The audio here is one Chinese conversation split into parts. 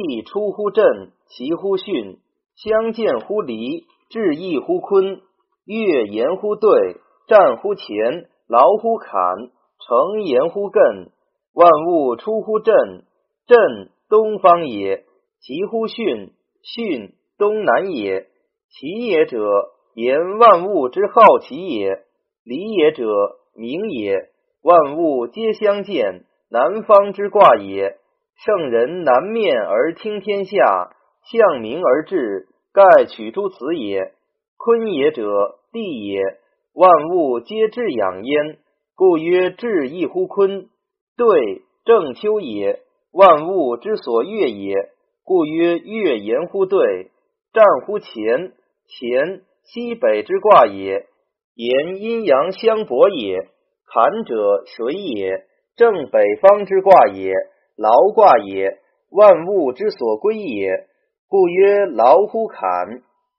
地出乎震，其乎巽，相见乎离，志异乎坤。月言乎兑，战乎乾，劳乎坎，成言乎艮。万物出乎震，震东方也。其乎巽，巽东南也。其也者，言万物之好奇也。离也者，明也。万物皆相见，南方之卦也。圣人南面而听天下，向明而治，盖取诸此也。坤也者，地也。万物皆至养焉，故曰至异乎坤。兑正秋也。万物之所悦也，故曰悦言乎兑。战乎乾，乾西北之卦也。言阴阳相搏也。坎者水也，正北方之卦也。劳卦也，万物之所归也，故曰劳乎坎。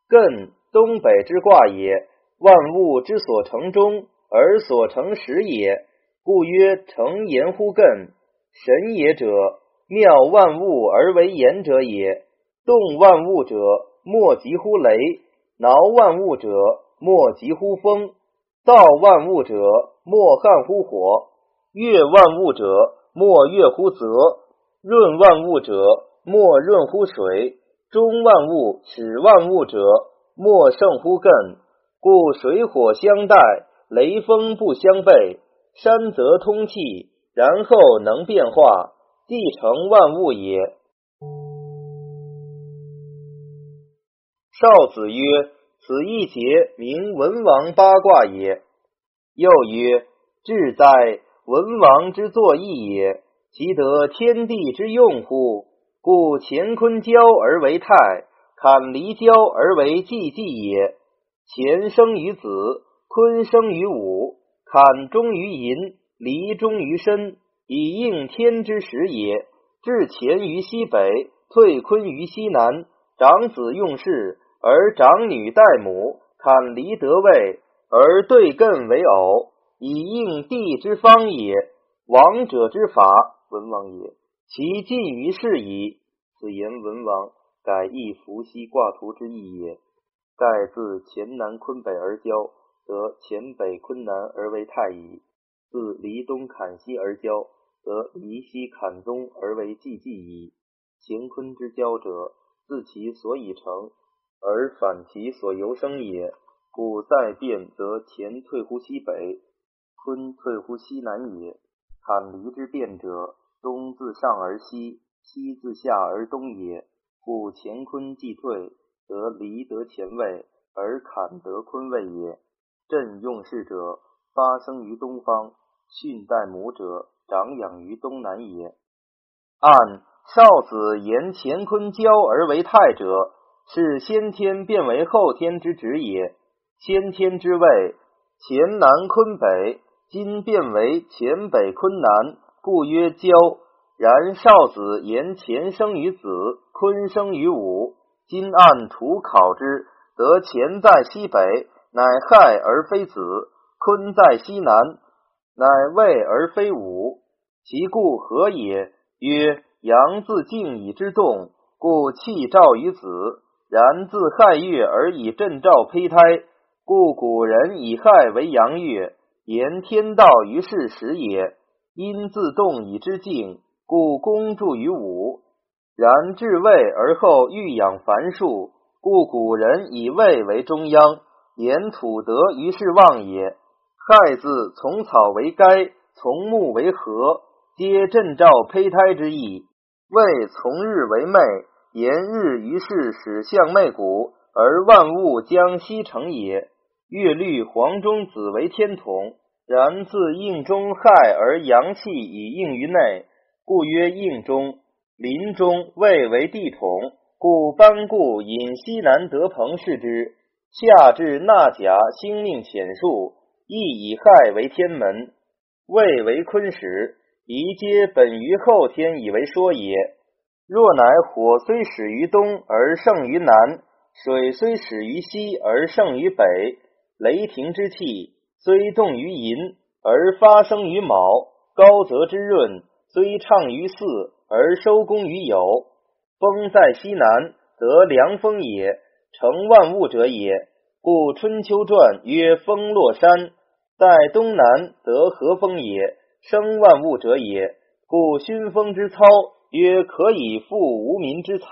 艮东北之卦也，万物之所成中而所成始也，故曰成言乎艮。神也者，妙万物而为言者也。动万物者，莫及乎雷；挠万物者，莫及乎风；造万物者，莫撼乎火；悦万物者，莫悦乎泽，润万物者，莫润乎水；中万物，始万物者，莫胜乎艮。故水火相待，雷风不相悖。山泽通气，然后能变化，地成万物也。少子曰：“此一节名文王八卦也。”又曰：“志哉。”文王之作义也，其得天地之用乎？故乾坤交而为泰，坎离交而为济济也。乾生于子，坤生于午，坎终于寅，离终于申，以应天之时也。至乾于西北，退坤于西南。长子用事，而长女待母，坎离得位，而对艮为偶。以应地之方也，王者之法，文王也。其尽于是矣。此言文王改易伏羲卦图之意也。盖自乾南坤北而交，则乾北坤南而为太矣；自离东坎西而交，则离西坎东而为济济矣。乾坤之交者，自其所以成，而反其所由生也。故再变，则乾退乎西北。坤退乎西南也。坎离之变者，东自上而西，西自下而东也。故乾坤既退，则离得前位，而坎得坤位也。震用事者，发生于东方；训待母者，长养于东南也。按少子言乾坤交而为泰者，是先天变为后天之职也。先天之位，乾南坤北。今变为乾北坤南，故曰交。然少子言乾生于子，坤生于午。今按图考之，得乾在西北，乃亥而非子；坤在西南，乃未而非午。其故何也？曰：阳自静以之动，故气照于子；然自亥月而以震兆胚胎，故古人以亥为阳月。言天道于是时也，因自动以之静，故功著于武。然至位而后欲养繁数，故古人以位为中央。言土德于是旺也。亥字从草为该，从木为合，皆震兆胚胎之意。位从日为昧，言日于是始向昧谷，而万物将息成也。月律黄中子为天统，然自应中亥而阳气以应于内，故曰应中。临中未为地统，故班固引西南德朋视之。下至纳甲星命显数，亦以亥为天门，未为坤始，宜皆本于后天以为说也。若乃火虽始于东而盛于南，水虽始于西而盛于北。雷霆之气虽动于寅而发生于卯，高泽之润虽畅于巳而收功于酉。风在西南，则凉风也，成万物者也。故《春秋传》曰：“风落山，在东南，则和风也，生万物者也。”故熏风之操曰：“可以复无民之财。”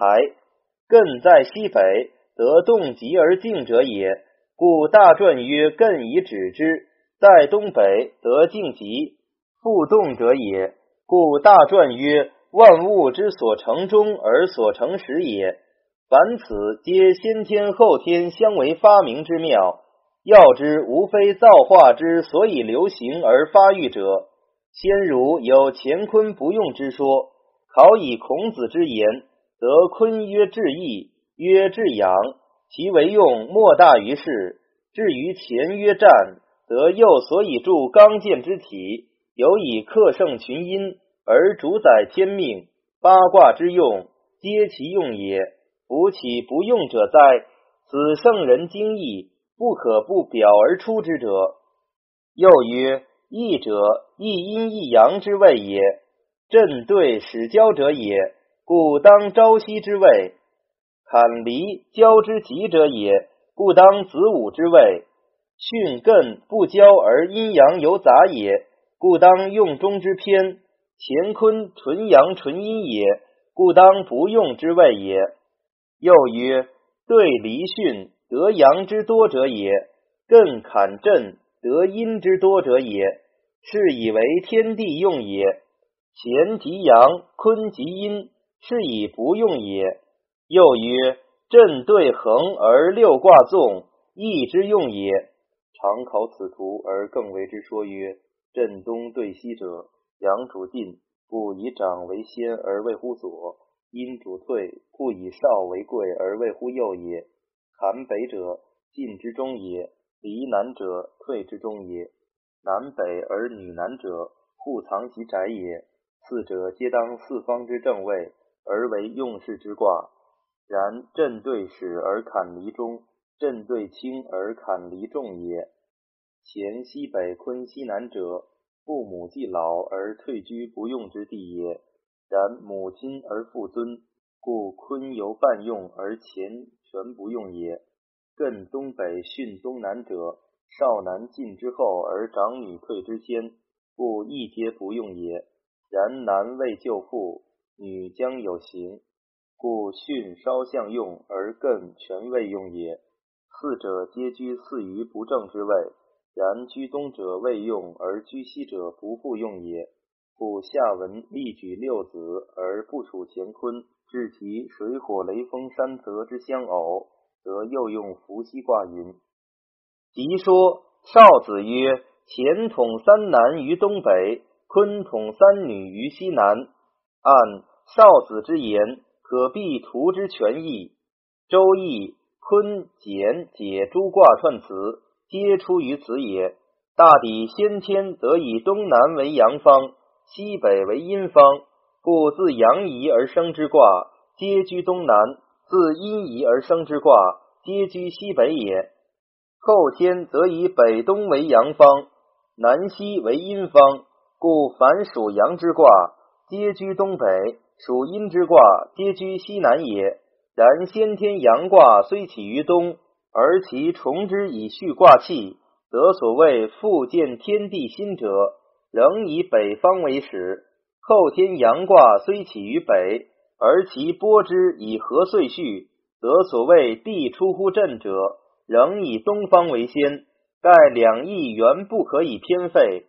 艮在西北，则动极而静者也。故大传曰：“艮以止之。”在东北，则静极，复动者也。故大传曰：“万物之所成终而所成始也。”凡此皆先天后天相为发明之妙。要之，无非造化之所以流行而发育者。先儒有乾坤不用之说，考以孔子之言，则坤曰至义，曰至阳，其为用莫大于是。至于乾曰战，则又所以助刚健之体，有以克胜群阴而主宰天命。八卦之用，皆其用也。夫岂不用者哉？此圣人精义，不可不表而出之者。又曰。义者，一阴一阳之谓也。震对始交者也，故当朝夕之谓；坎离交之吉者也，故当子午之谓；巽艮不交而阴阳有杂也，故当用中之偏；乾坤纯阳纯阴也，故当不用之谓也。又曰：对离巽得阳之多者也，艮坎震得阴之多者也。是以为天地用也，乾即阳，坤即阴，是以不用也。又曰：震对横而六卦纵，义之用也。常考此图而更为之说曰：震东对西者，阳主进，故以长为先而位乎左；阴主退，故以少为贵而位乎右也。坎北者，进之中也；离南者，退之中也。南北而女男者，互藏其宅也。四者皆当四方之正位，而为用事之卦。然震对始而坎离中，震对轻而坎离重也。乾西北坤西南者，父母既老而退居不用之地也。然母亲而父尊，故坤由半用而乾全不用也。艮东北巽东南者。少男进之后而长女退之先，故亦皆不用也。然男未就父，女将有行，故训稍相用而艮全未用也。四者皆居四于不正之位，然居东者未用而居西者不复用也。故下文例举六子而不处乾坤，至其水火雷风山泽之相偶，则又用伏羲卦云。即说少子曰：“乾统三男于东北，坤统三女于西南。”按少子之言，可必图之全意。周易坤简解诸卦串词，皆出于此也。大抵先天则以东南为阳方，西北为阴方，故自阳仪而生之卦，皆居东南；自阴仪而生之卦，皆居西北也。后天则以北东为阳方，南西为阴方，故凡属阳之卦，皆居东北；属阴之卦，皆居西南也。然先天阳卦虽起于东，而其重之以续卦气，则所谓复见天地心者，仍以北方为始。后天阳卦虽起于北，而其拨之以和岁序，则所谓地出乎震者。仍以东方为先，盖两翼原不可以偏废，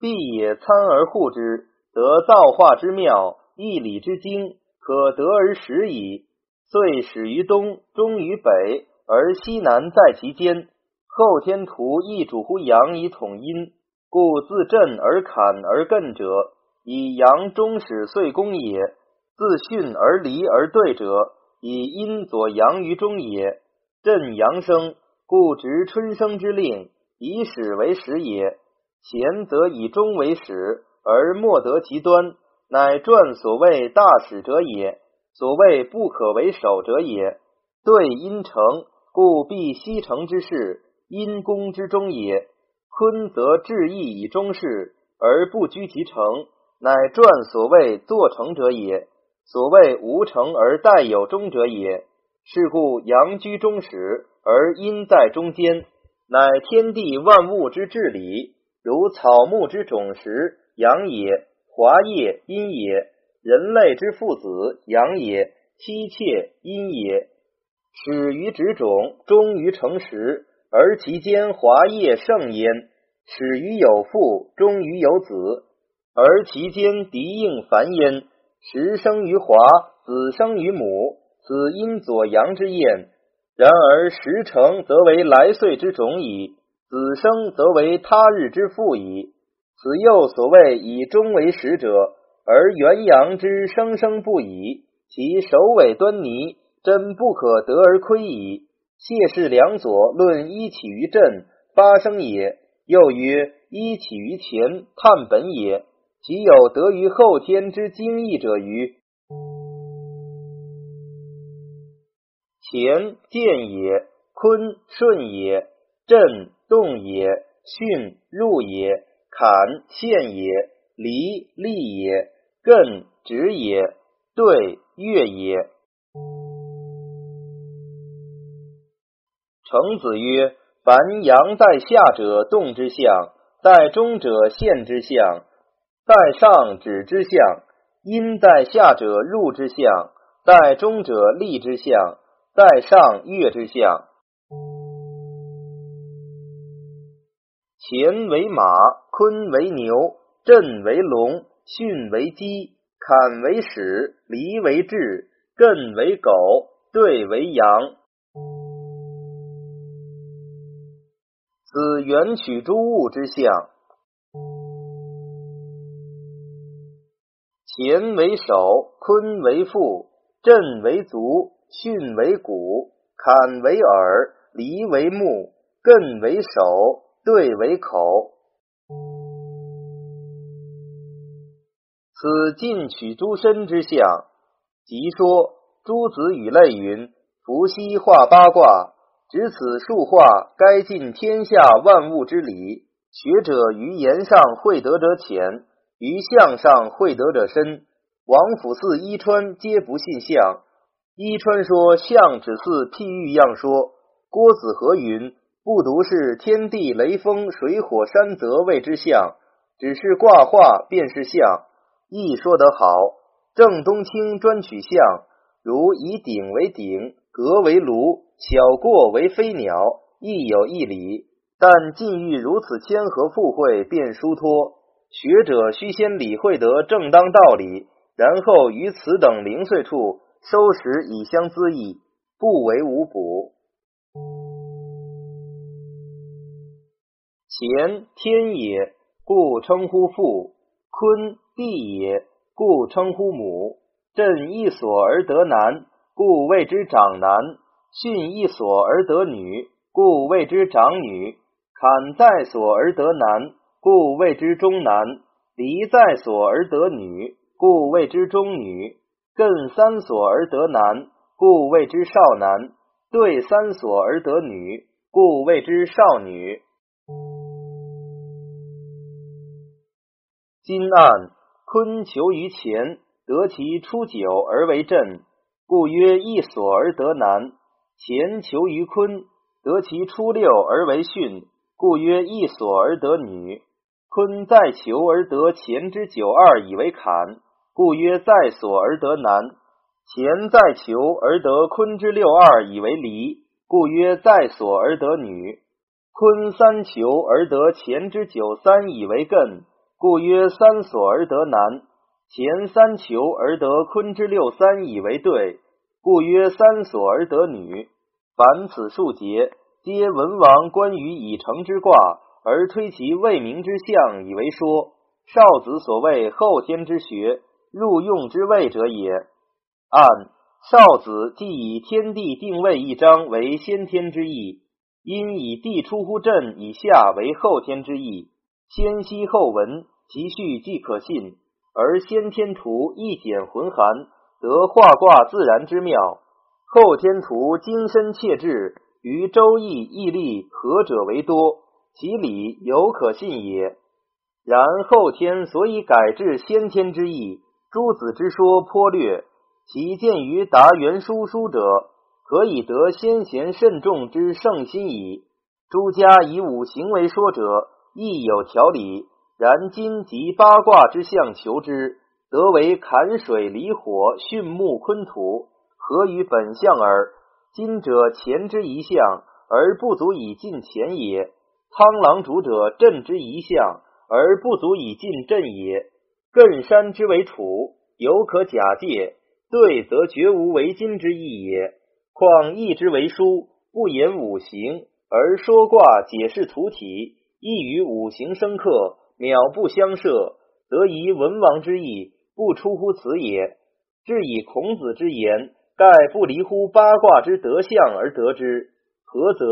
必也参而护之，得造化之妙，义理之精，可得而始矣。遂始于东，终于北，而西南在其间。后天图亦主乎阳以统阴，故自震而坎而艮者，以阳终始岁宫也；自巽而离而对者，以阴左阳于中也。震阳生，故执春生之令，以始为始也。乾则以终为始，而莫得其端，乃传所谓大使者也。所谓不可为首者也。对阴成，故必西成之事，阴宫之中也。坤则志意以终事，而不居其成，乃传所谓作成者也。所谓无成而代有中者也。是故阳居中始，而阴在中间，乃天地万物之至理。如草木之种实，阳也；华叶，阴也；人类之父子，阳也；妻妾，阴也。始于植种，终于成实，而其间华叶盛焉；始于有父，终于有子，而其间敌应繁焉。时生于华，子生于母，此阴左阳之验。然而时成则为来岁之种矣，子生则为他日之父矣。此又所谓以终为始者，而元阳之生生不已，其首尾端倪。真不可得而窥矣。谢氏两左论一起于震，发生也；又曰一起于前，探本也。其有得于后天之精义者于乾见也，坤顺也，震动也，巽入也，坎陷也，离利也，艮止也，兑月也。程子曰：“凡阳在下者，动之象；在中者，陷之象；在上止之象；阴在下者，入之象；在中者，立之象；在上月之象。乾为马，坤为牛，震为龙，巽为鸡，坎为豕，离为彘，艮为狗，兑为羊。”此元取诸物之象。乾为首，坤为父，震为足，巽为骨，坎为耳，离为目，艮为手，对为口。此进取诸身之相。即说诸子与类云：伏羲画八卦。执此数化，该尽天下万物之理。学者于言上会得者浅，于相上会得者深。王府寺伊川皆不信相。伊川说相只似譬喻样说。郭子和云：不独是天地雷风水火山泽谓之象，只是卦画便是象。亦说得好。正东清专取象，如以鼎为鼎，革为炉。小过为飞鸟，亦有一理。但禁欲如此谦和附会，便疏脱。学者须先理会得正当道理，然后于此等零碎处收拾以相滋益，不为无补。乾天也，故称呼父；坤地也，故称呼母。震一所而得男，故谓之长男。巽一所而得女，故谓之长女；坎在所而得男，故谓之中男；离在所而得女，故谓之中女；艮三所而得男，故谓之少男；兑三所而得女，故谓之少女。今按坤求于前，得其初九而为震，故曰一所而得男。乾求于坤，得其初六而为巽，故曰一所而得女；坤再求而得乾之九二以为坎，故曰在所而得男；乾再求而得坤之六二以为离，故曰在所而得女；坤三求而得乾之九三以为艮，故曰三所而得男；前三求而得坤之六三以为兑。故曰三所而得女。凡此数节，皆文王关于已成之卦，而推其未明之象以为说。少子所谓后天之学，入用之谓者也。按少子既以天地定位一章为先天之意，因以地出乎震以下为后天之意。先悉后闻，其序既可信，而先天图一简浑含。得画卦自然之妙，后天图精深切志，于周易易历何者为多？其理犹可信也。然后天所以改制先天之意，诸子之说颇略，其见于达元书书者，可以得先贤慎重之圣心矣。诸家以五行为说者，亦有条理。然今即八卦之象求之，得为坎水离火、巽木坤土，合于本相耳。今者前之一象，而不足以尽前也；汤狼主者震之一象，而不足以尽震也。艮山之为楚，犹可假借；对则绝无为今之意也。况易之为书，不言五行，而说卦解释图体，亦与五行生克。秒不相涉，则宜文王之意不出乎此也。至以孔子之言，盖不离乎八卦之德象而得之。何则？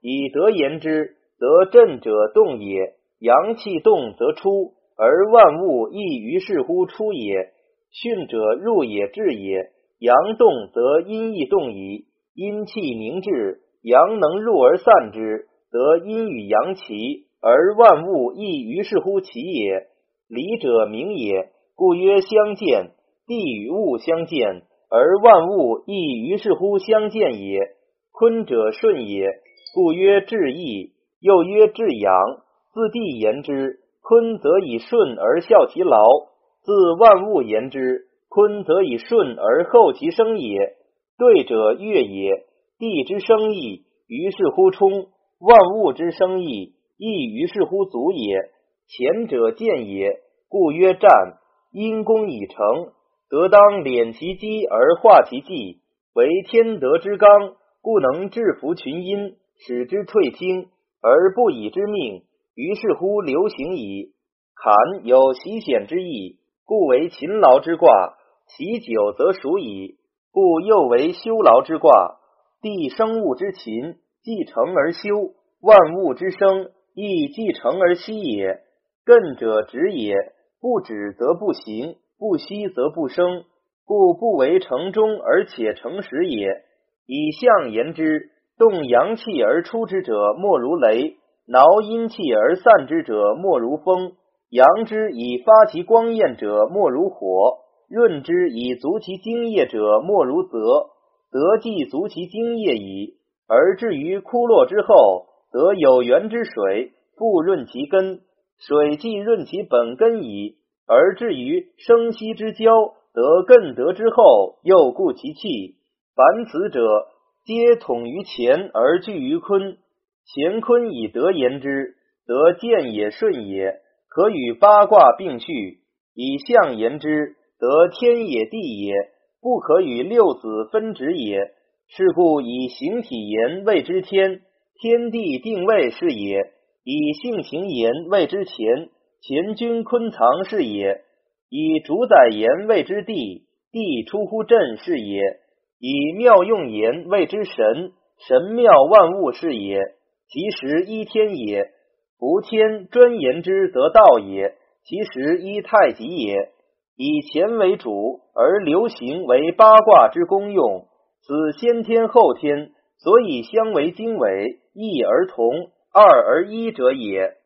以德言之，则震者动也，阳气动则出，而万物亦于是乎出也。巽者入也至也，阳动则阴亦动矣。阴气凝滞，阳能入而散之，则阴与阳齐。而万物亦于是乎其也。理者明也，故曰相见。地与物相见，而万物亦于是乎相见也。坤者顺也，故曰至义。又曰至阳。自地言之，坤则以顺而效其劳；自万物言之，坤则以顺而后其生也。对者月也。地之生义，于是乎冲；万物之生义。亦于是乎足也。前者见也，故曰战。因功已成，得当敛其机而化其迹，为天德之刚，故能制服群阴，使之退听，而不以之命。于是乎流行矣。坎有喜险之意，故为勤劳之卦。其久则熟矣，故又为修劳之卦。地生物之勤，既成而修，万物之生。亦既成而息也。艮者止也，不止则不行，不息则不生，故不为成中而且成实也。以象言之，动阳气而出之者，莫如雷；挠阴气而散之者，莫如风。阳之以发其光焰者，莫如火；润之以足其精液者，莫如泽。泽既足其精液矣，而至于枯落之后。得有源之水，复润其根；水既润其本根矣，而至于生息之交，得更得之后，又固其气。凡此者，皆统于乾而聚于坤。乾坤以德言之，则见也顺也，可与八卦并序。以象言之，则天也地也，不可与六子分职也。是故以形体言谓之天。天地定位是也，以性情言谓之乾，乾君坤藏是也；以主宰言谓之地，地出乎震是也；以妙用言谓之神，神妙万物是也。其实依天也，不天专言之则道也；其实依太极也。以乾为主而流行为八卦之功用，此先天后天。所以相为经纬，一而同，二而一者也。